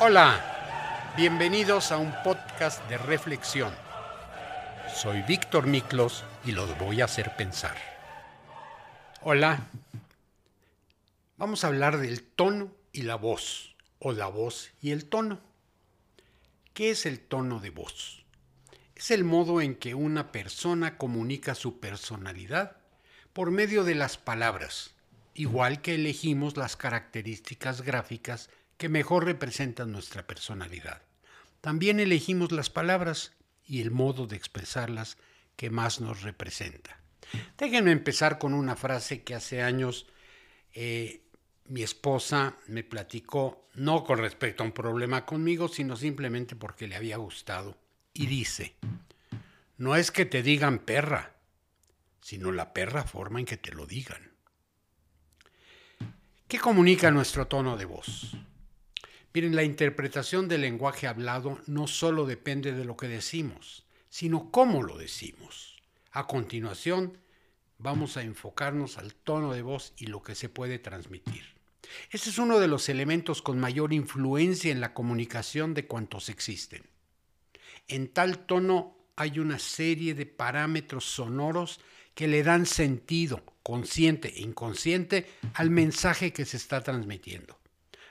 Hola, bienvenidos a un podcast de reflexión. Soy Víctor Miklos y los voy a hacer pensar. Hola, vamos a hablar del tono y la voz, o la voz y el tono. ¿Qué es el tono de voz? Es el modo en que una persona comunica su personalidad por medio de las palabras, igual que elegimos las características gráficas que mejor representan nuestra personalidad. También elegimos las palabras y el modo de expresarlas que más nos representa. Déjenme empezar con una frase que hace años eh, mi esposa me platicó, no con respecto a un problema conmigo, sino simplemente porque le había gustado. Y dice, no es que te digan perra, sino la perra forma en que te lo digan. ¿Qué comunica nuestro tono de voz? Miren, la interpretación del lenguaje hablado no solo depende de lo que decimos, sino cómo lo decimos. A continuación, vamos a enfocarnos al tono de voz y lo que se puede transmitir. Este es uno de los elementos con mayor influencia en la comunicación de cuantos existen. En tal tono hay una serie de parámetros sonoros que le dan sentido, consciente e inconsciente, al mensaje que se está transmitiendo.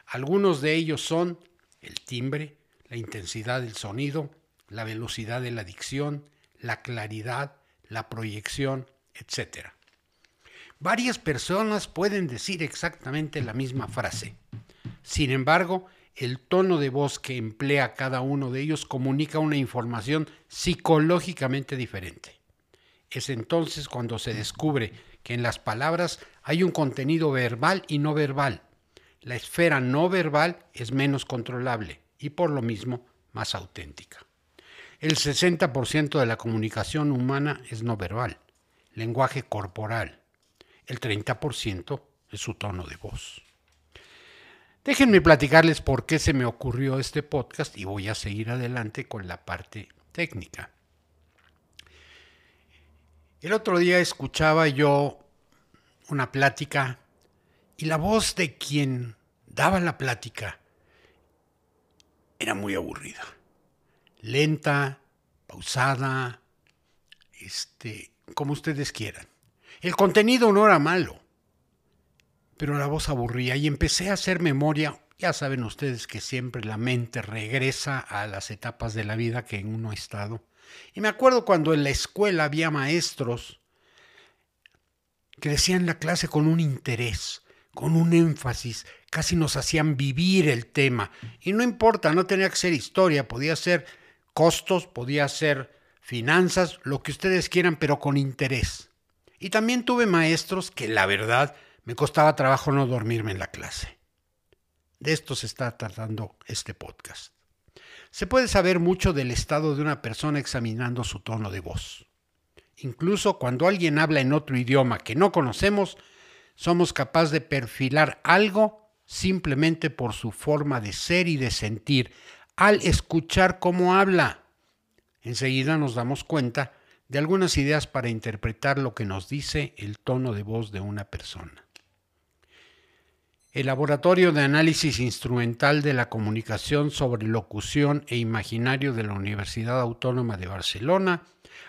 Algunos de ellos son el timbre, la intensidad del sonido, la velocidad de la dicción, la claridad, la proyección, etc. Varias personas pueden decir exactamente la misma frase. Sin embargo, el tono de voz que emplea cada uno de ellos comunica una información psicológicamente diferente. Es entonces cuando se descubre que en las palabras hay un contenido verbal y no verbal. La esfera no verbal es menos controlable y por lo mismo más auténtica. El 60% de la comunicación humana es no verbal, lenguaje corporal. El 30% es su tono de voz. Déjenme platicarles por qué se me ocurrió este podcast y voy a seguir adelante con la parte técnica. El otro día escuchaba yo una plática y la voz de quien daba la plática era muy aburrida, lenta, pausada, este, como ustedes quieran. El contenido no era malo, pero la voz aburría y empecé a hacer memoria. Ya saben ustedes que siempre la mente regresa a las etapas de la vida que en uno ha estado. Y me acuerdo cuando en la escuela había maestros que decían la clase con un interés, con un énfasis, casi nos hacían vivir el tema. Y no importa, no tenía que ser historia, podía ser costos, podía ser finanzas, lo que ustedes quieran, pero con interés. Y también tuve maestros que la verdad me costaba trabajo no dormirme en la clase. De esto se está tratando este podcast. Se puede saber mucho del estado de una persona examinando su tono de voz. Incluso cuando alguien habla en otro idioma que no conocemos, somos capaces de perfilar algo simplemente por su forma de ser y de sentir al escuchar cómo habla. Enseguida nos damos cuenta de algunas ideas para interpretar lo que nos dice el tono de voz de una persona. El Laboratorio de Análisis Instrumental de la Comunicación sobre Locución e Imaginario de la Universidad Autónoma de Barcelona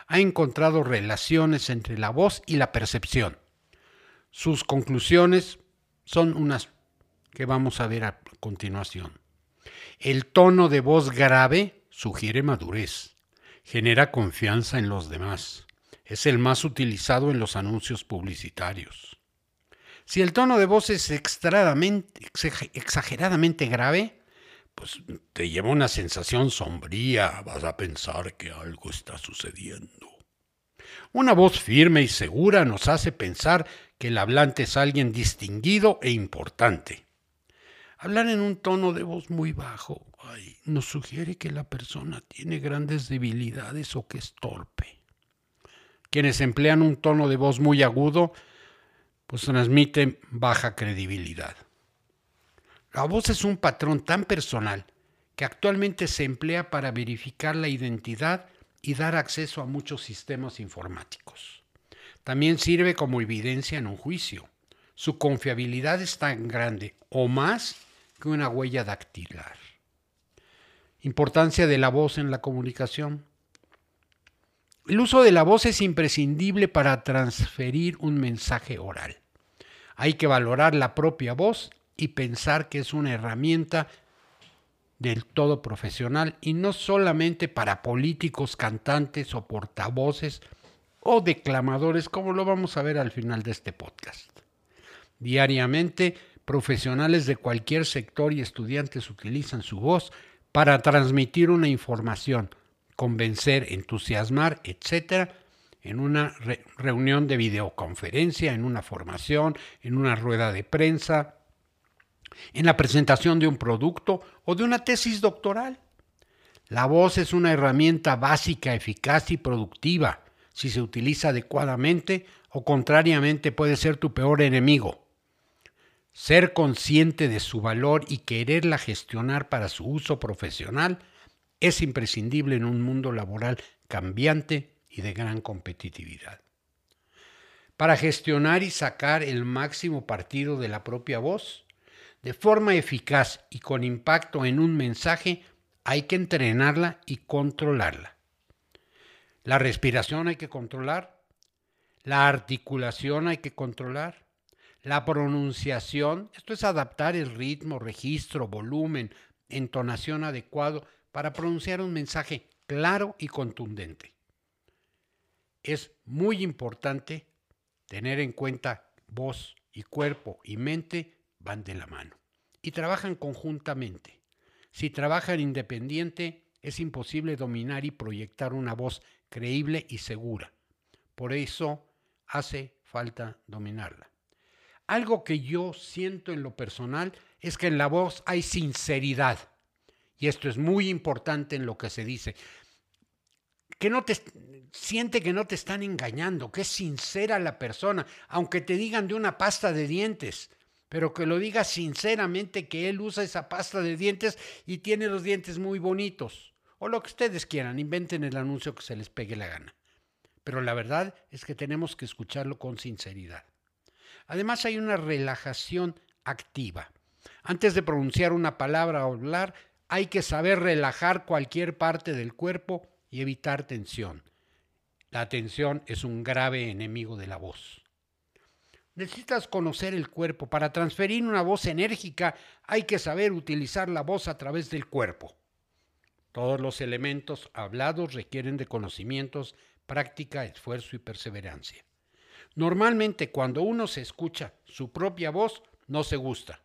ha encontrado relaciones entre la voz y la percepción. Sus conclusiones son unas que vamos a ver a continuación. El tono de voz grave sugiere madurez, genera confianza en los demás, es el más utilizado en los anuncios publicitarios. Si el tono de voz es exageradamente grave, pues te lleva una sensación sombría, vas a pensar que algo está sucediendo. Una voz firme y segura nos hace pensar que el hablante es alguien distinguido e importante. Hablar en un tono de voz muy bajo nos sugiere que la persona tiene grandes debilidades o que es torpe. Quienes emplean un tono de voz muy agudo pues transmite baja credibilidad. La voz es un patrón tan personal que actualmente se emplea para verificar la identidad y dar acceso a muchos sistemas informáticos. También sirve como evidencia en un juicio. Su confiabilidad es tan grande o más que una huella dactilar. Importancia de la voz en la comunicación. El uso de la voz es imprescindible para transferir un mensaje oral. Hay que valorar la propia voz y pensar que es una herramienta del todo profesional y no solamente para políticos, cantantes o portavoces o declamadores, como lo vamos a ver al final de este podcast. Diariamente, profesionales de cualquier sector y estudiantes utilizan su voz para transmitir una información, convencer, entusiasmar, etc., en una reunión de videoconferencia, en una formación, en una rueda de prensa, en la presentación de un producto o de una tesis doctoral. La voz es una herramienta básica, eficaz y productiva si se utiliza adecuadamente o contrariamente puede ser tu peor enemigo. Ser consciente de su valor y quererla gestionar para su uso profesional es imprescindible en un mundo laboral cambiante y de gran competitividad. Para gestionar y sacar el máximo partido de la propia voz, de forma eficaz y con impacto en un mensaje, hay que entrenarla y controlarla. La respiración hay que controlar, la articulación hay que controlar, la pronunciación, esto es adaptar el ritmo, registro, volumen, entonación adecuado para pronunciar un mensaje claro y contundente. Es muy importante tener en cuenta voz y cuerpo y mente van de la mano y trabajan conjuntamente. Si trabajan independiente, es imposible dominar y proyectar una voz creíble y segura. Por eso hace falta dominarla. Algo que yo siento en lo personal es que en la voz hay sinceridad. Y esto es muy importante en lo que se dice. Que no te siente que no te están engañando, que es sincera la persona, aunque te digan de una pasta de dientes pero que lo diga sinceramente que él usa esa pasta de dientes y tiene los dientes muy bonitos. O lo que ustedes quieran, inventen el anuncio que se les pegue la gana. Pero la verdad es que tenemos que escucharlo con sinceridad. Además hay una relajación activa. Antes de pronunciar una palabra o hablar, hay que saber relajar cualquier parte del cuerpo y evitar tensión. La tensión es un grave enemigo de la voz. Necesitas conocer el cuerpo. Para transferir una voz enérgica hay que saber utilizar la voz a través del cuerpo. Todos los elementos hablados requieren de conocimientos, práctica, esfuerzo y perseverancia. Normalmente cuando uno se escucha su propia voz, no se gusta.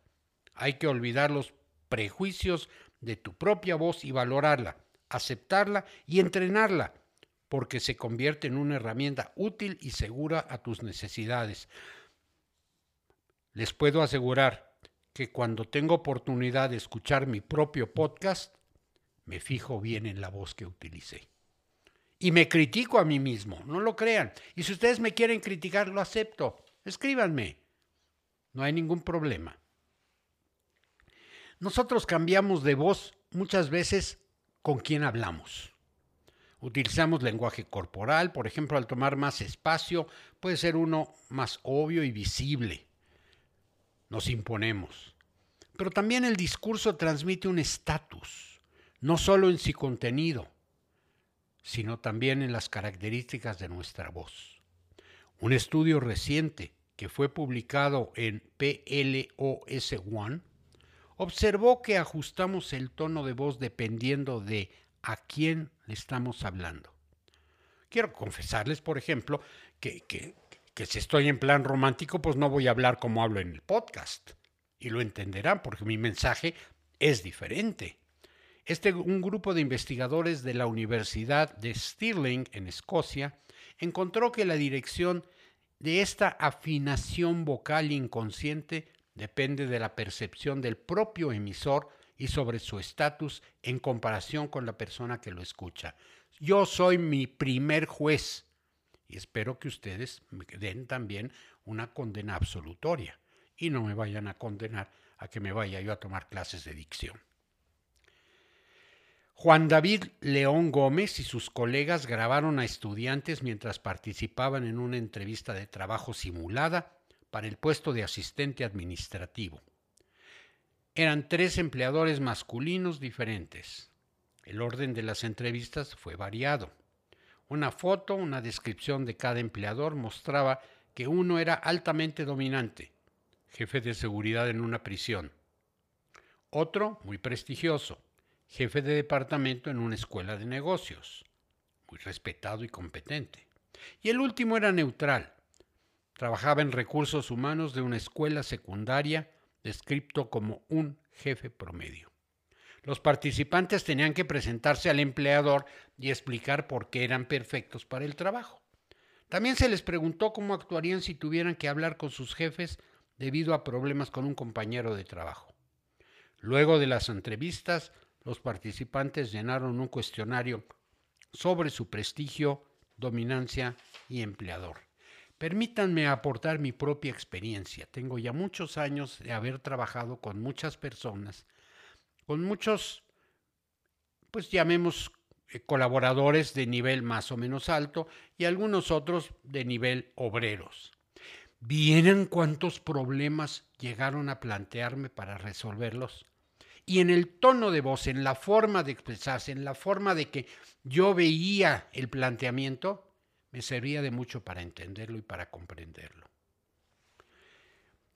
Hay que olvidar los prejuicios de tu propia voz y valorarla, aceptarla y entrenarla, porque se convierte en una herramienta útil y segura a tus necesidades. Les puedo asegurar que cuando tengo oportunidad de escuchar mi propio podcast, me fijo bien en la voz que utilicé. Y me critico a mí mismo, no lo crean. Y si ustedes me quieren criticar, lo acepto. Escríbanme. No hay ningún problema. Nosotros cambiamos de voz muchas veces con quien hablamos. Utilizamos lenguaje corporal, por ejemplo, al tomar más espacio, puede ser uno más obvio y visible nos imponemos. Pero también el discurso transmite un estatus, no solo en su contenido, sino también en las características de nuestra voz. Un estudio reciente que fue publicado en PLOS One observó que ajustamos el tono de voz dependiendo de a quién le estamos hablando. Quiero confesarles, por ejemplo, que, que, que si estoy en plan romántico, pues no voy a hablar como hablo en el podcast. Y lo entenderán porque mi mensaje es diferente. Este, un grupo de investigadores de la Universidad de Stirling en Escocia encontró que la dirección de esta afinación vocal inconsciente depende de la percepción del propio emisor y sobre su estatus en comparación con la persona que lo escucha. Yo soy mi primer juez y espero que ustedes me den también una condena absolutoria y no me vayan a condenar a que me vaya yo a tomar clases de dicción. Juan David León Gómez y sus colegas grabaron a estudiantes mientras participaban en una entrevista de trabajo simulada para el puesto de asistente administrativo. Eran tres empleadores masculinos diferentes. El orden de las entrevistas fue variado. Una foto, una descripción de cada empleador mostraba que uno era altamente dominante, jefe de seguridad en una prisión. Otro, muy prestigioso, jefe de departamento en una escuela de negocios, muy respetado y competente. Y el último era neutral. Trabajaba en recursos humanos de una escuela secundaria, descrito como un jefe promedio. Los participantes tenían que presentarse al empleador y explicar por qué eran perfectos para el trabajo. También se les preguntó cómo actuarían si tuvieran que hablar con sus jefes debido a problemas con un compañero de trabajo. Luego de las entrevistas, los participantes llenaron un cuestionario sobre su prestigio, dominancia y empleador. Permítanme aportar mi propia experiencia. Tengo ya muchos años de haber trabajado con muchas personas, con muchos, pues llamemos eh, colaboradores de nivel más o menos alto y algunos otros de nivel obreros. ¿Vienen cuántos problemas llegaron a plantearme para resolverlos? Y en el tono de voz, en la forma de expresarse, en la forma de que yo veía el planteamiento, me servía de mucho para entenderlo y para comprenderlo.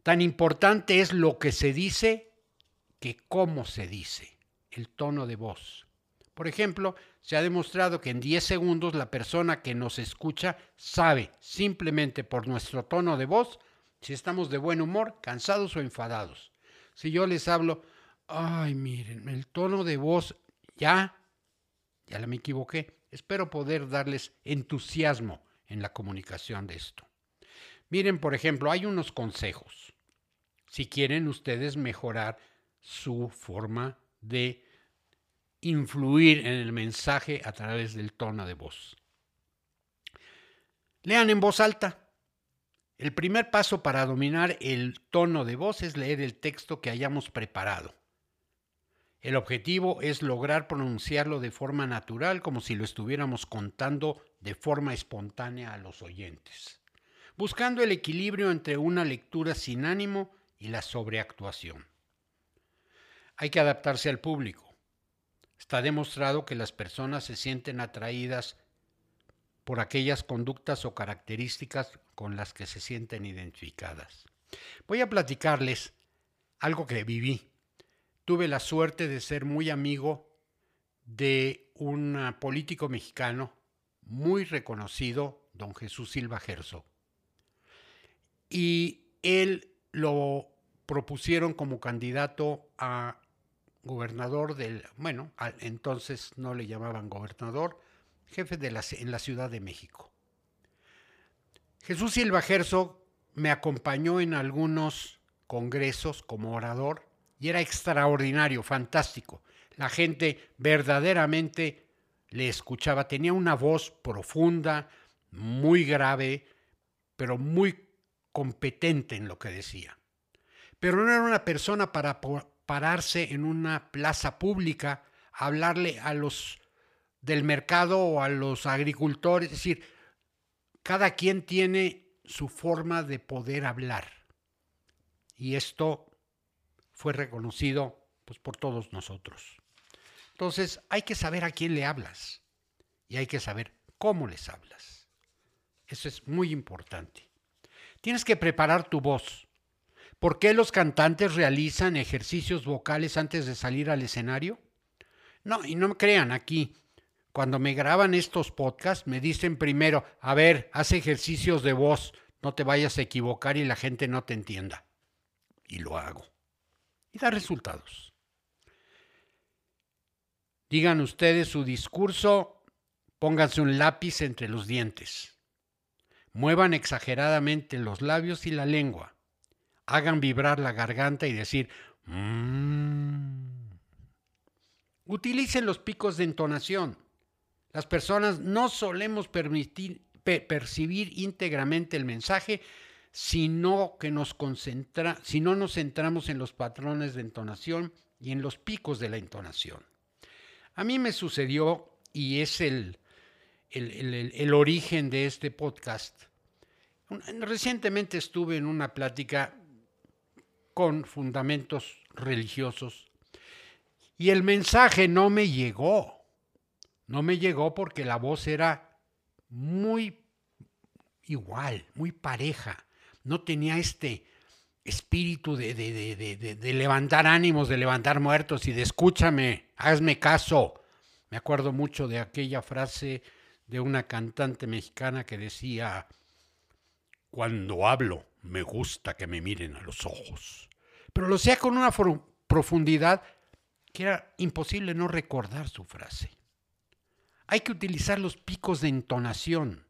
Tan importante es lo que se dice que cómo se dice, el tono de voz. Por ejemplo, se ha demostrado que en 10 segundos la persona que nos escucha sabe simplemente por nuestro tono de voz si estamos de buen humor, cansados o enfadados. Si yo les hablo, ay, miren, el tono de voz, ya, ya me equivoqué. Espero poder darles entusiasmo en la comunicación de esto. Miren, por ejemplo, hay unos consejos. Si quieren ustedes mejorar su forma de influir en el mensaje a través del tono de voz. Lean en voz alta. El primer paso para dominar el tono de voz es leer el texto que hayamos preparado. El objetivo es lograr pronunciarlo de forma natural, como si lo estuviéramos contando de forma espontánea a los oyentes, buscando el equilibrio entre una lectura sin ánimo y la sobreactuación. Hay que adaptarse al público. Está demostrado que las personas se sienten atraídas por aquellas conductas o características con las que se sienten identificadas. Voy a platicarles algo que viví. Tuve la suerte de ser muy amigo de un político mexicano muy reconocido, don Jesús Silva Gerso. Y él lo propusieron como candidato a gobernador del, bueno, entonces no le llamaban gobernador, jefe de la, en la Ciudad de México. Jesús Silva Herzog me acompañó en algunos congresos como orador y era extraordinario, fantástico. La gente verdaderamente le escuchaba, tenía una voz profunda, muy grave, pero muy competente en lo que decía. Pero no era una persona para pararse en una plaza pública hablarle a los del mercado o a los agricultores, es decir, cada quien tiene su forma de poder hablar. Y esto fue reconocido pues, por todos nosotros. Entonces, hay que saber a quién le hablas y hay que saber cómo les hablas. Eso es muy importante. Tienes que preparar tu voz. ¿Por qué los cantantes realizan ejercicios vocales antes de salir al escenario? No, y no me crean aquí. Cuando me graban estos podcasts, me dicen primero, a ver, haz ejercicios de voz, no te vayas a equivocar y la gente no te entienda. Y lo hago. Y da resultados. Digan ustedes su discurso, pónganse un lápiz entre los dientes. Muevan exageradamente los labios y la lengua hagan vibrar la garganta y decir, mmm. Utilicen los picos de entonación. Las personas no solemos percibir íntegramente el mensaje, sino que nos concentra, si no nos centramos en los patrones de entonación y en los picos de la entonación. A mí me sucedió, y es el, el origen de este podcast. Recientemente estuve en una plática con fundamentos religiosos. Y el mensaje no me llegó. No me llegó porque la voz era muy igual, muy pareja. No tenía este espíritu de, de, levantar ánimos, de levantar muertos y de escúchame, hazme caso. Me acuerdo mucho de aquella frase de una cantante mexicana que decía, cuando hablo me gusta que me miren a los ojos. Pero lo hacía con una profundidad que era imposible no recordar su frase. Hay que utilizar los picos de entonación.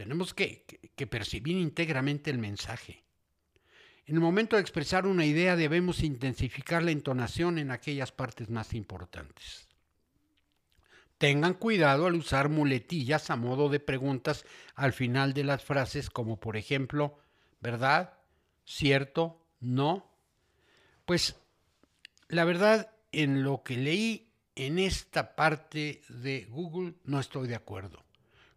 Tenemos que, percibir íntegramente el mensaje. En el momento de expresar una idea debemos intensificar la entonación en aquellas partes más importantes. Tengan cuidado al usar muletillas a modo de preguntas al final de las frases, como por ejemplo, ¿verdad? ¿Cierto? ¿No? Pues la verdad, en lo que leí en esta parte de Google no estoy de acuerdo.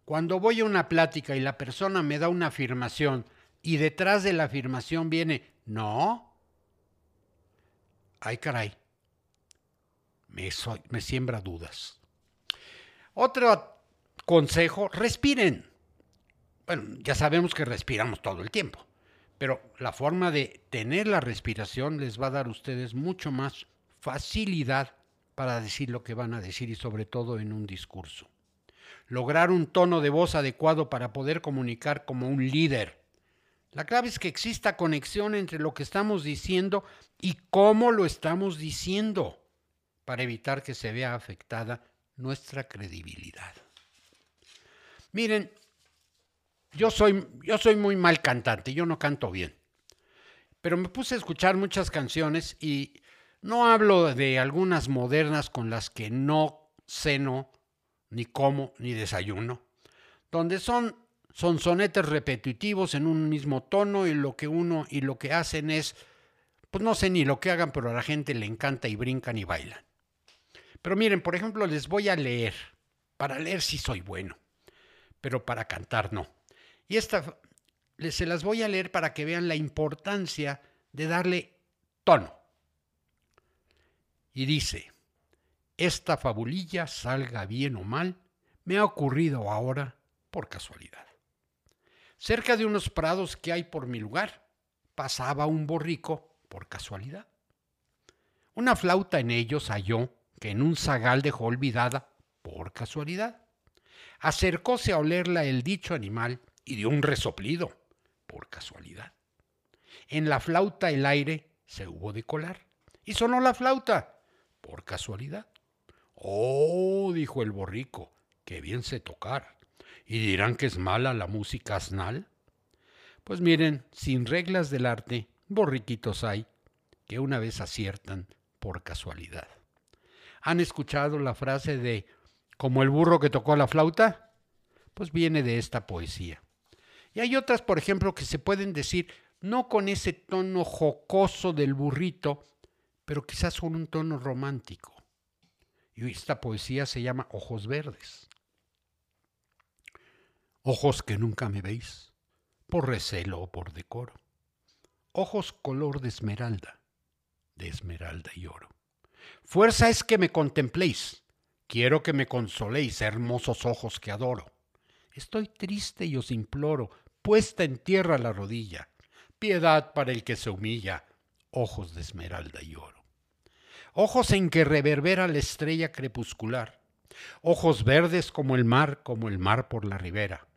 Cuando voy a una plática y la persona me da una afirmación y detrás de la afirmación viene, no. Ay, caray. Me, siembra dudas. Otro consejo, respiren. Bueno, ya sabemos que respiramos todo el tiempo, pero la forma de tener la respiración les va a dar a ustedes mucho más facilidad para decir lo que van a decir y sobre todo en un discurso. Lograr un tono de voz adecuado para poder comunicar como un líder la clave es que exista conexión entre lo que estamos diciendo y cómo lo estamos diciendo para evitar que se vea afectada nuestra credibilidad. Miren, yo soy, yo soy muy mal cantante, yo no canto bien, pero me puse a escuchar muchas canciones y no hablo de algunas modernas con las que no ceno, ni como, ni desayuno, donde son son sonetes repetitivos en un mismo tono y lo que uno y lo que hacen es, pues no sé ni lo que hagan, pero a la gente le encanta y brincan y bailan. Pero miren, por ejemplo, les voy a leer. Para leer sí soy bueno, pero para cantar no. Y esta se las voy a leer para que vean la importancia de darle tono. Y dice, esta fabulilla, salga bien o mal, me ha ocurrido ahora por casualidad. Cerca de unos prados que hay por mi lugar, pasaba un borrico por casualidad. Una flauta en ellos halló que en un zagal dejó olvidada por casualidad. Acercóse a olerla el dicho animal y dio un resoplido por casualidad. En la flauta el aire se hubo de colar y sonó la flauta por casualidad. Oh, dijo el borrico, qué bien sé tocar y dirán que es mala la música asnal. Pues miren, sin reglas del arte, borriquitos hay que una vez aciertan por casualidad. ¿Han escuchado la frase de como el burro que tocó la flauta? Pues viene de esta poesía. Y hay otras, por ejemplo, que se pueden decir no con ese tono jocoso del burrito, pero quizás con un tono romántico. Y esta poesía se llama Ojos Verdes ojos que nunca me veis, por recelo o por decoro, ojos color de esmeralda, de esmeralda y oro. Fuerza es que me contempléis, quiero que me consoléis, hermosos ojos que adoro. Estoy triste y os imploro, puesta en tierra la rodilla, piedad para el que se humilla, ojos de esmeralda y oro. Ojos en que reverbera la estrella crepuscular, ojos verdes como el mar, como el mar por la ribera,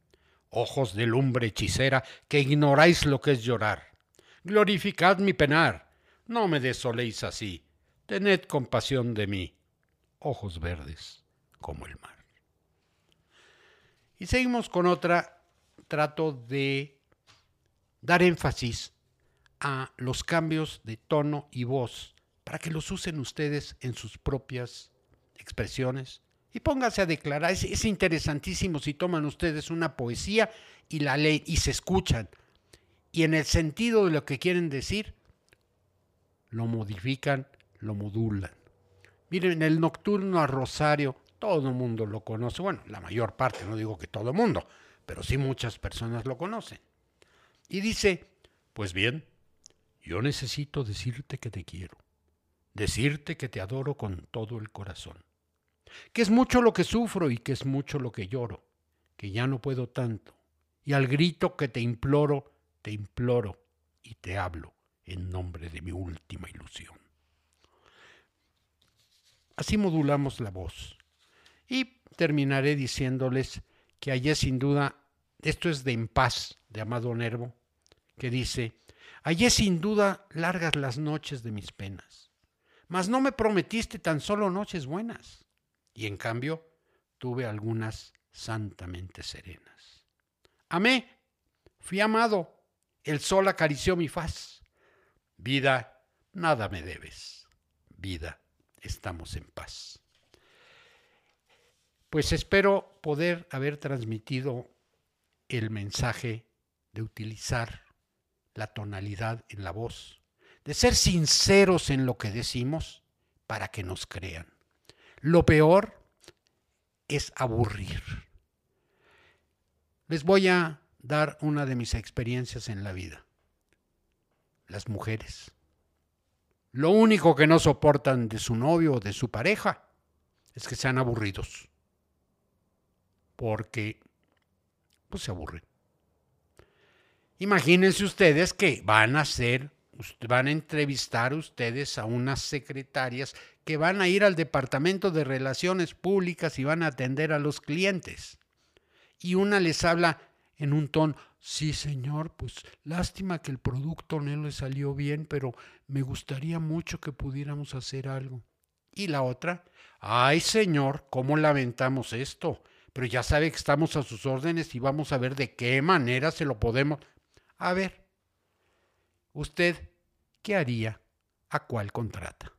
ojos de lumbre hechicera, que ignoráis lo que es llorar. Glorificad mi penar, no me desoléis así, tened compasión de mí, ojos verdes como el mar. Y seguimos con otra, trato de dar énfasis a los cambios de tono y voz para que los usen ustedes en sus propias expresiones, y pónganse a declarar. Es, interesantísimo si toman ustedes una poesía y la leen y se escuchan. Y en el sentido de lo que quieren decir, lo modifican, lo modulan. Miren, el nocturno a Rosario, todo el mundo lo conoce. Bueno, la mayor parte, no digo que todo el mundo, pero sí muchas personas lo conocen. Y dice, pues bien, yo necesito decirte que te quiero, decirte que te adoro con todo el corazón que es mucho lo que sufro y que es mucho lo que lloro, que ya no puedo tanto, y al grito que te imploro, te imploro y te hablo en nombre de mi última ilusión. Así modulamos la voz. Y terminaré diciéndoles que hallé sin duda, esto es de En paz, de Amado Nervo, que dice, hallé sin duda largas las noches de mis penas, mas no me prometiste tan solo noches buenas, y en cambio tuve algunas santamente serenas. Amé, fui amado, el sol acarició mi faz. Vida, nada me debes. Vida, estamos en paz. Pues espero poder haber transmitido el mensaje de utilizar la tonalidad en la voz, de ser sinceros en lo que decimos para que nos crean. Lo peor es aburrir. Les voy a dar una de mis experiencias en la vida. Las mujeres. Lo único que no soportan de su novio o de su pareja es que sean aburridos. Porque pues se aburren. Imagínense ustedes que van a hacer, van a entrevistar ustedes a unas secretarias que van a ir al Departamento de Relaciones Públicas y van a atender a los clientes. Y una les habla en un tono, sí señor, pues lástima que el producto no le salió bien, pero me gustaría mucho que pudiéramos hacer algo. Y la otra, ay señor, ¿cómo lamentamos esto? Pero ya sabe que estamos a sus órdenes y vamos a ver de qué manera se lo podemos... A ver, usted, ¿qué haría? ¿A cuál contrata?